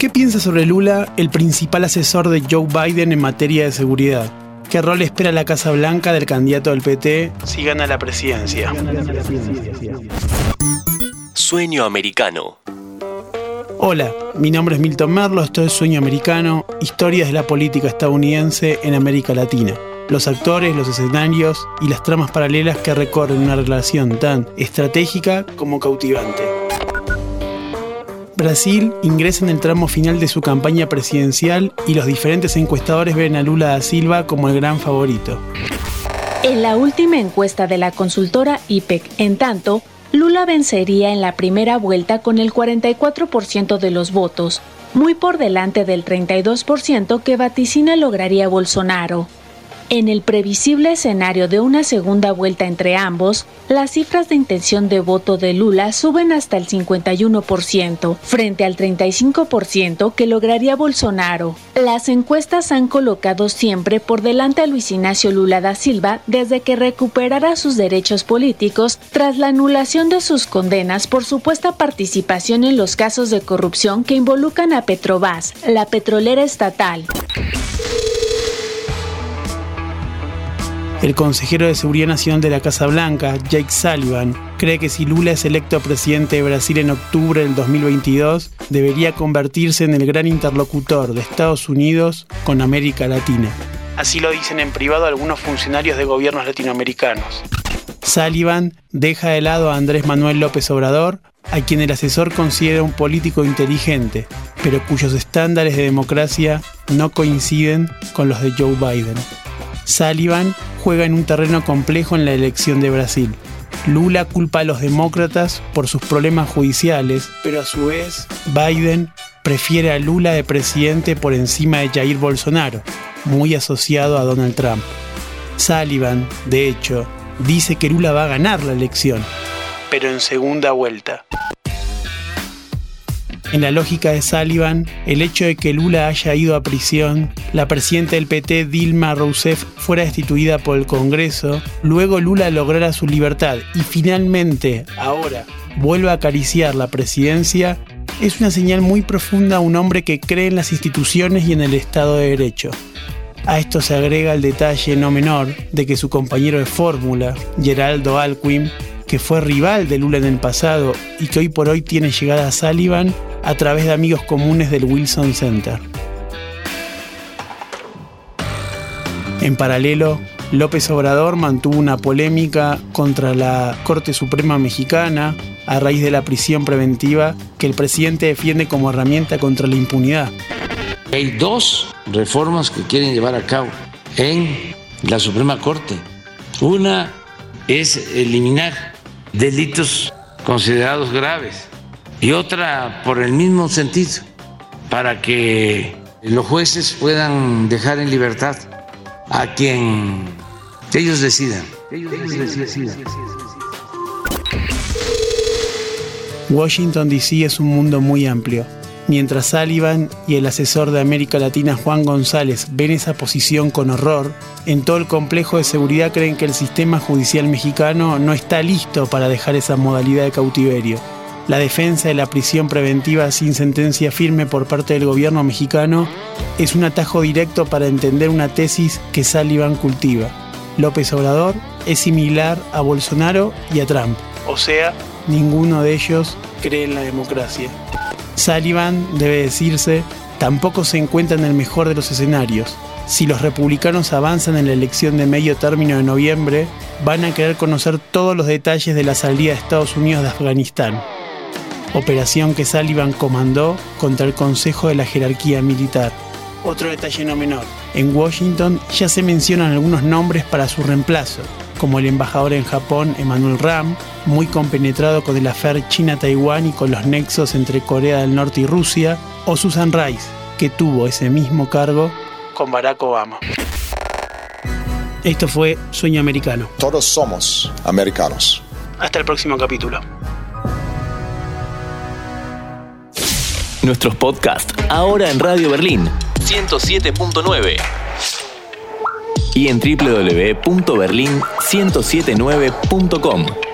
¿Qué piensa sobre Lula, el principal asesor de Joe Biden en materia de seguridad? ¿Qué rol espera la Casa Blanca del candidato del PT si gana la presidencia? Sueño americano. Hola, mi nombre es Milton Merlo, esto es Sueño Americano, historias de la política estadounidense en América Latina. Los actores, los escenarios y las tramas paralelas que recorren una relación tan estratégica como cautivante. Brasil ingresa en el tramo final de su campaña presidencial y los diferentes encuestadores ven a Lula da Silva como el gran favorito. En la última encuesta de la consultora IPEC, en tanto, Lula vencería en la primera vuelta con el 44% de los votos, muy por delante del 32% que vaticina lograría Bolsonaro. En el previsible escenario de una segunda vuelta entre ambos, las cifras de intención de voto de Lula suben hasta el 51%, frente al 35% que lograría Bolsonaro. Las encuestas han colocado siempre por delante a Luis Ignacio Lula da Silva desde que recuperara sus derechos políticos tras la anulación de sus condenas por supuesta participación en los casos de corrupción que involucran a Petrobras, la petrolera estatal. El consejero de Seguridad Nacional de la Casa Blanca, Jake Sullivan, cree que si Lula es electo presidente de Brasil en octubre del 2022, debería convertirse en el gran interlocutor de Estados Unidos con América Latina. Así lo dicen en privado algunos funcionarios de gobiernos latinoamericanos. Sullivan deja de lado a Andrés Manuel López Obrador, a quien el asesor considera un político inteligente, pero cuyos estándares de democracia no coinciden con los de Joe Biden. Sullivan juega en un terreno complejo en la elección de Brasil. Lula culpa a los demócratas por sus problemas judiciales, pero a su vez Biden prefiere a Lula de presidente por encima de Jair Bolsonaro, muy asociado a Donald Trump. Sullivan, de hecho, dice que Lula va a ganar la elección, pero en segunda vuelta. En la lógica de Sullivan, el hecho de que Lula haya ido a prisión, la presidenta del PT Dilma Rousseff fuera destituida por el Congreso, luego Lula lograra su libertad y finalmente, ahora, vuelva a acariciar la presidencia, es una señal muy profunda a un hombre que cree en las instituciones y en el Estado de Derecho. A esto se agrega el detalle no menor de que su compañero de fórmula, Geraldo Alcuin, que fue rival de Lula en el pasado y que hoy por hoy tiene llegada a Sullivan, a través de amigos comunes del Wilson Center. En paralelo, López Obrador mantuvo una polémica contra la Corte Suprema Mexicana a raíz de la prisión preventiva que el presidente defiende como herramienta contra la impunidad. Hay dos reformas que quieren llevar a cabo en la Suprema Corte. Una es eliminar delitos considerados graves y otra por el mismo sentido, para que los jueces puedan dejar en libertad a quien ellos decidan. Washington DC es un mundo muy amplio. Mientras Sullivan y el asesor de América Latina Juan González ven esa posición con horror, en todo el complejo de seguridad creen que el sistema judicial mexicano no está listo para dejar esa modalidad de cautiverio la defensa de la prisión preventiva sin sentencia firme por parte del gobierno mexicano es un atajo directo para entender una tesis que Sullivan cultiva. López Obrador es similar a Bolsonaro y a Trump. O sea, ninguno de ellos cree en la democracia. Sullivan, debe decirse, tampoco se encuentra en el mejor de los escenarios. Si los republicanos avanzan en la elección de medio término de noviembre, van a querer conocer todos los detalles de la salida de Estados Unidos de Afganistán operación que Sullivan comandó contra el Consejo de la Jerarquía Militar. Otro detalle no menor, en Washington ya se mencionan algunos nombres para su reemplazo, como el embajador en Japón Emmanuel Ram, muy compenetrado con el afer China-Taiwán y con los nexos entre Corea del Norte y Rusia, o Susan Rice, que tuvo ese mismo cargo con Barack Obama. Esto fue Sueño Americano. Todos somos americanos. Hasta el próximo capítulo. Nuestros podcasts ahora en Radio Berlín 107.9 y en www.berlin1079.com.